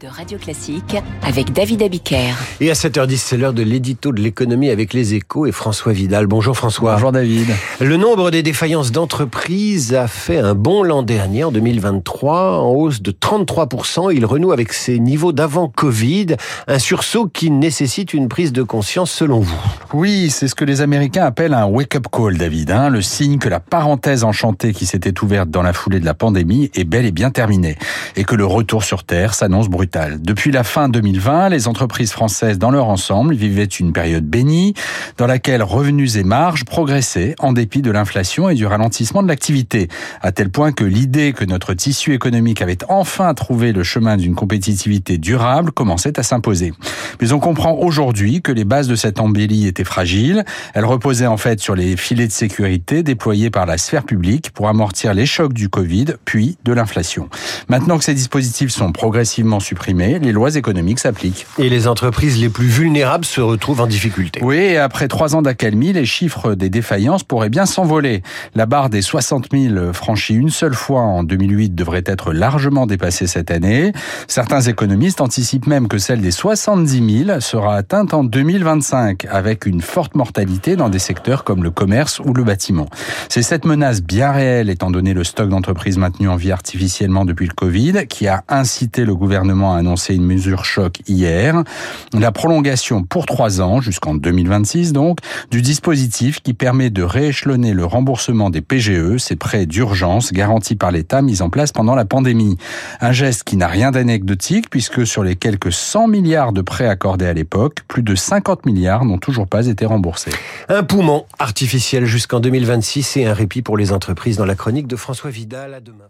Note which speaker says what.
Speaker 1: de Radio Classique avec David Abiker.
Speaker 2: Et à 7h10, c'est l'heure de l'édito de l'économie avec les échos et François Vidal. Bonjour François.
Speaker 3: Bonjour David.
Speaker 2: Le nombre des défaillances d'entreprises a fait un bond l'an dernier, en 2023, en hausse de 33%. Il renoue avec ses niveaux d'avant Covid. Un sursaut qui nécessite une prise de conscience selon vous.
Speaker 3: Oui, c'est ce que les Américains appellent un wake-up call, David. Hein, le signe que la parenthèse enchantée qui s'était ouverte dans la foulée de la pandémie est bel et bien terminée. Et que le retour sur Terre s'annonce brutale. Depuis la fin 2020, les entreprises françaises dans leur ensemble vivaient une période bénie dans laquelle revenus et marges progressaient en dépit de l'inflation et du ralentissement de l'activité, à tel point que l'idée que notre tissu économique avait enfin trouvé le chemin d'une compétitivité durable commençait à s'imposer. Mais on comprend aujourd'hui que les bases de cette embellie étaient fragiles. Elles reposaient en fait sur les filets de sécurité déployés par la sphère publique pour amortir les chocs du Covid, puis de l'inflation. Maintenant que ces dispositifs sont progressivement supprimés, les lois économiques s'appliquent.
Speaker 2: Et les entreprises les plus vulnérables se retrouvent en difficulté.
Speaker 3: Oui, et après trois ans d'accalmie, les chiffres des défaillances pourraient bien s'envoler. La barre des 60 000 franchie une seule fois en 2008 devrait être largement dépassée cette année. Certains économistes anticipent même que celle des 70 000 sera atteinte en 2025, avec une forte mortalité dans des secteurs comme le commerce ou le bâtiment. C'est cette menace bien réelle, étant donné le stock d'entreprises maintenu en vie artificiellement depuis le Covid, qui a incité le gouvernement a annoncé une mesure choc hier, la prolongation pour trois ans, jusqu'en 2026 donc, du dispositif qui permet de rééchelonner le remboursement des PGE, ces prêts d'urgence garantis par l'État mis en place pendant la pandémie. Un geste qui n'a rien d'anecdotique puisque sur les quelques 100 milliards de prêts accordés à l'époque, plus de 50 milliards n'ont toujours pas été remboursés.
Speaker 2: Un poumon artificiel jusqu'en 2026 et un répit pour les entreprises dans la chronique de François Vidal. À demain.